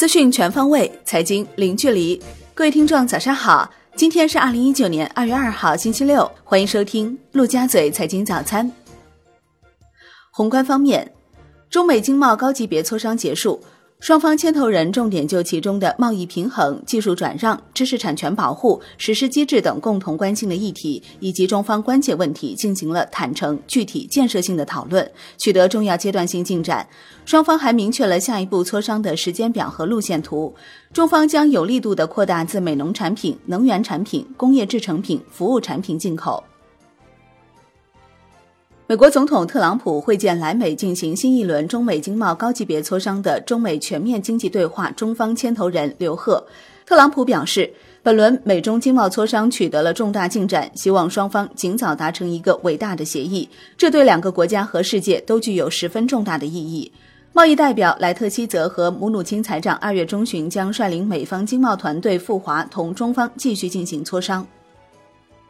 资讯全方位，财经零距离。各位听众，早上好！今天是二零一九年二月二号，星期六。欢迎收听陆家嘴财经早餐。宏观方面，中美经贸高级别磋商结束。双方牵头人重点就其中的贸易平衡、技术转让、知识产权保护、实施机制等共同关心的议题，以及中方关切问题进行了坦诚、具体、建设性的讨论，取得重要阶段性进展。双方还明确了下一步磋商的时间表和路线图。中方将有力度地扩大自美农产品、能源产品、工业制成品、服务产品进口。美国总统特朗普会见来美进行新一轮中美经贸高级别磋商的中美全面经济对话中方牵头人刘鹤。特朗普表示，本轮美中经贸磋商取得了重大进展，希望双方尽早达成一个伟大的协议，这对两个国家和世界都具有十分重大的意义。贸易代表莱特希泽和姆努钦财长二月中旬将率领美方经贸团队赴华，同中方继续进行磋商。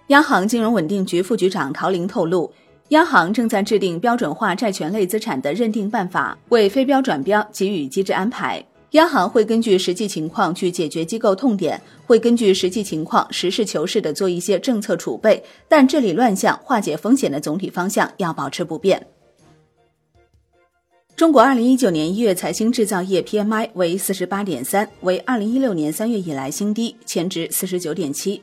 央行金融稳定局副局长陶林透露。央行正在制定标准化债权类资产的认定办法，为非标转标给予机制安排。央行会根据实际情况去解决机构痛点，会根据实际情况实事求是的做一些政策储备，但治理乱象、化解风险的总体方向要保持不变。中国二零一九年一月财新制造业 PMI 为四十八点三，为二零一六年三月以来新低，前值四十九点七。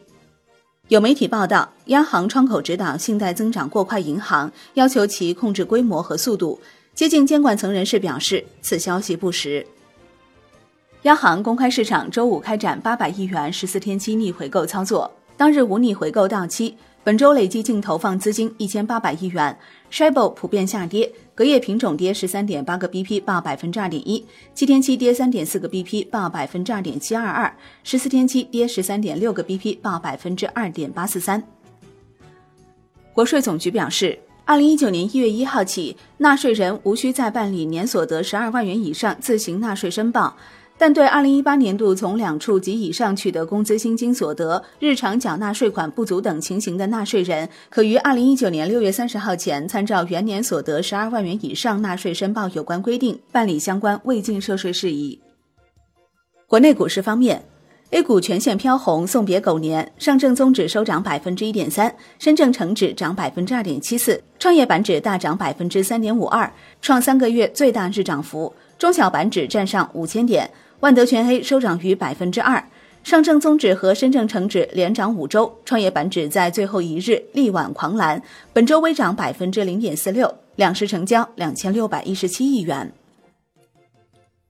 有媒体报道，央行窗口指导信贷增长过快银行，要求其控制规模和速度。接近监管层人士表示，此消息不实。央行公开市场周五开展八百亿元十四天期逆回购操作，当日无逆回购到期。本周累计净投放资金一千八百亿元 Shibo 普遍下跌，隔夜品种跌十三点八个 BP，报百分之二点一；七天期跌三点四个 BP，报百分之二点七二二；十四天期跌十三点六个 BP，报百分之二点八四三。国税总局表示，二零一九年一月一号起，纳税人无需再办理年所得十二万元以上自行纳税申报。但对二零一八年度从两处及以上取得工资薪金所得、日常缴纳税款不足等情形的纳税人，可于二零一九年六月三十号前，参照原年所得十二万元以上纳税申报有关规定，办理相关未尽涉税事宜。国内股市方面，A 股全线飘红，送别狗年，上证综指收涨百分之一点三，深证成指涨百分之二点七四，创业板指大涨百分之三点五二，创三个月最大日涨幅，中小板指站上五千点。万德全 A 收涨逾百分之二，上证综指和深证成指连涨五周，创业板指在最后一日力挽狂澜，本周微涨百分之零点四六，两市成交两千六百一十七亿元。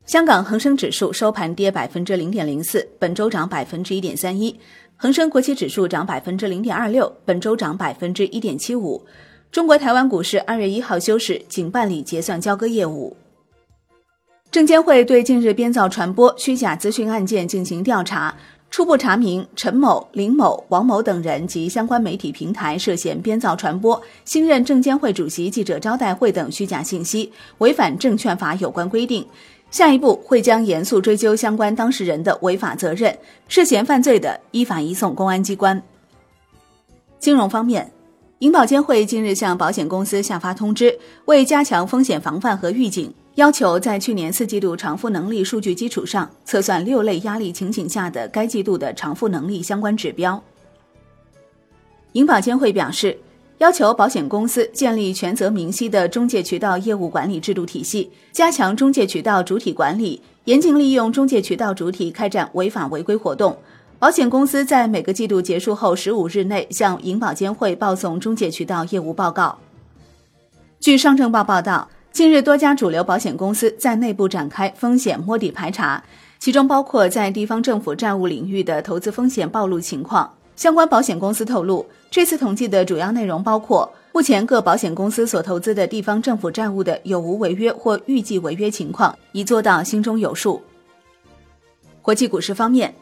香港恒生指数收盘跌百分之零点零四，本周涨百分之一点三一；恒生国企指数涨百分之零点二六，本周涨百分之一点七五。中国台湾股市二月一号休市，仅办理结算交割业务。证监会对近日编造传播虚假资讯案件进行调查，初步查明陈某、林某、王某等人及相关媒体平台涉嫌编造传播新任证监会主席记者招待会等虚假信息，违反证券法有关规定。下一步会将严肃追究相关当事人的违法责任，涉嫌犯罪的依法移送公安机关。金融方面。银保监会近日向保险公司下发通知，为加强风险防范和预警，要求在去年四季度偿付能力数据基础上，测算六类压力情景下的该季度的偿付能力相关指标。银保监会表示，要求保险公司建立权责明晰的中介渠道业务管理制度体系，加强中介渠道主体管理，严禁利用中介渠道主体开展违法违规活动。保险公司在每个季度结束后十五日内向银保监会报送中介渠道业务报告。据上证报报道，近日多家主流保险公司在内部展开风险摸底排查，其中包括在地方政府债务领域的投资风险暴露情况。相关保险公司透露，这次统计的主要内容包括目前各保险公司所投资的地方政府债务的有无违约或预计违约情况，以做到心中有数。国际股市方面。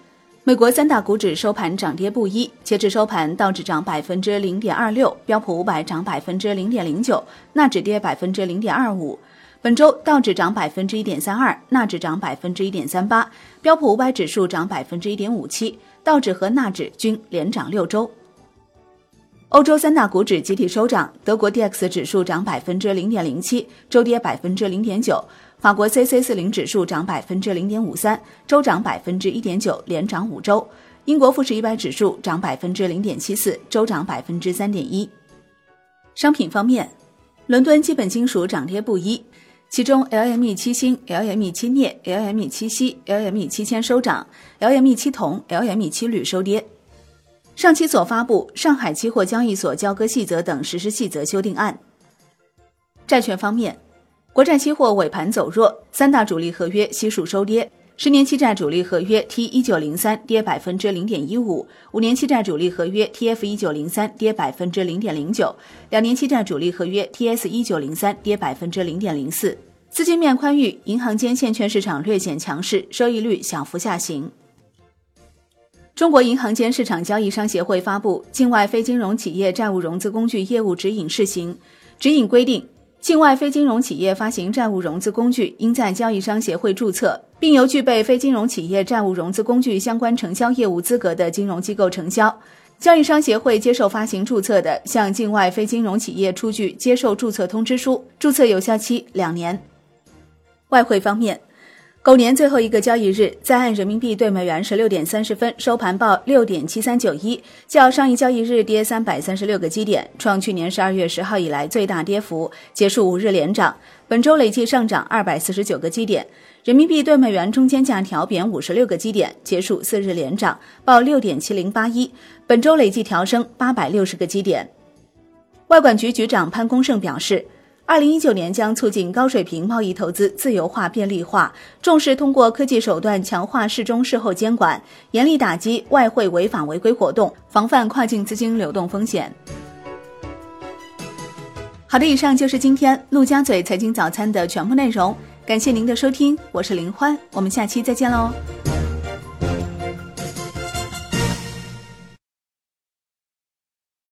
美国三大股指收盘涨跌不一，截至收盘，道指涨百分之零点二六，标普五百涨百分之零点零九，纳指跌百分之零点二五。本周道指涨百分之一点三二，纳指涨百分之一点三八，标普五百指数涨百分之一点五七，道指和纳指均连涨六周。欧洲三大股指集体收涨，德国 D X 指数涨百分之零点零七，周跌百分之零点九；法国 C C 四零指数涨百分之零点五三，周涨百分之一点九，连涨五周。英国富时一百指数涨百分之零点七四，周涨百分之三点一。商品方面，伦敦基本金属涨跌不一，其中 LME 七锌、LME 七镍、LME 七锡、LME 七铅收涨，LME 七铜、LME 七铝收跌。上期所发布《上海期货交易所交割细则等实施细则修订案》。债券方面，国债期货尾盘走弱，三大主力合约悉数收跌。十年期债主力合约 T 一九零三跌百分之零点一五，五年期债主力合约 TF 一九零三跌百分之零点零九，两年期债主力合约 TS 一九零三跌百分之零点零四。资金面宽裕，银行间现券市场略显强势，收益率小幅下行。中国银行间市场交易商协会发布《境外非金融企业债务融资工具业务指引（试行）》，指引规定，境外非金融企业发行债务融资工具，应在交易商协会注册，并由具备非金融企业债务融资工具相关承销业务资格的金融机构承销。交易商协会接受发行注册的，向境外非金融企业出具接受注册通知书，注册有效期两年。外汇方面。狗年最后一个交易日，在岸人民币对美元十六点三十分收盘报六点七三九一，较上一交易日跌三百三十六个基点，创去年十二月十号以来最大跌幅，结束五日连涨。本周累计上涨二百四十九个基点，人民币对美元中间价调贬五十六个基点，结束四日连涨，报六点七零八一。本周累计调升八百六十个基点。外管局局长潘功胜表示。二零一九年将促进高水平贸易投资自由化便利化，重视通过科技手段强化事中事后监管，严厉打击外汇违法违规活动，防范跨境资金流动风险。好的，以上就是今天陆家嘴财经早餐的全部内容，感谢您的收听，我是林欢，我们下期再见喽。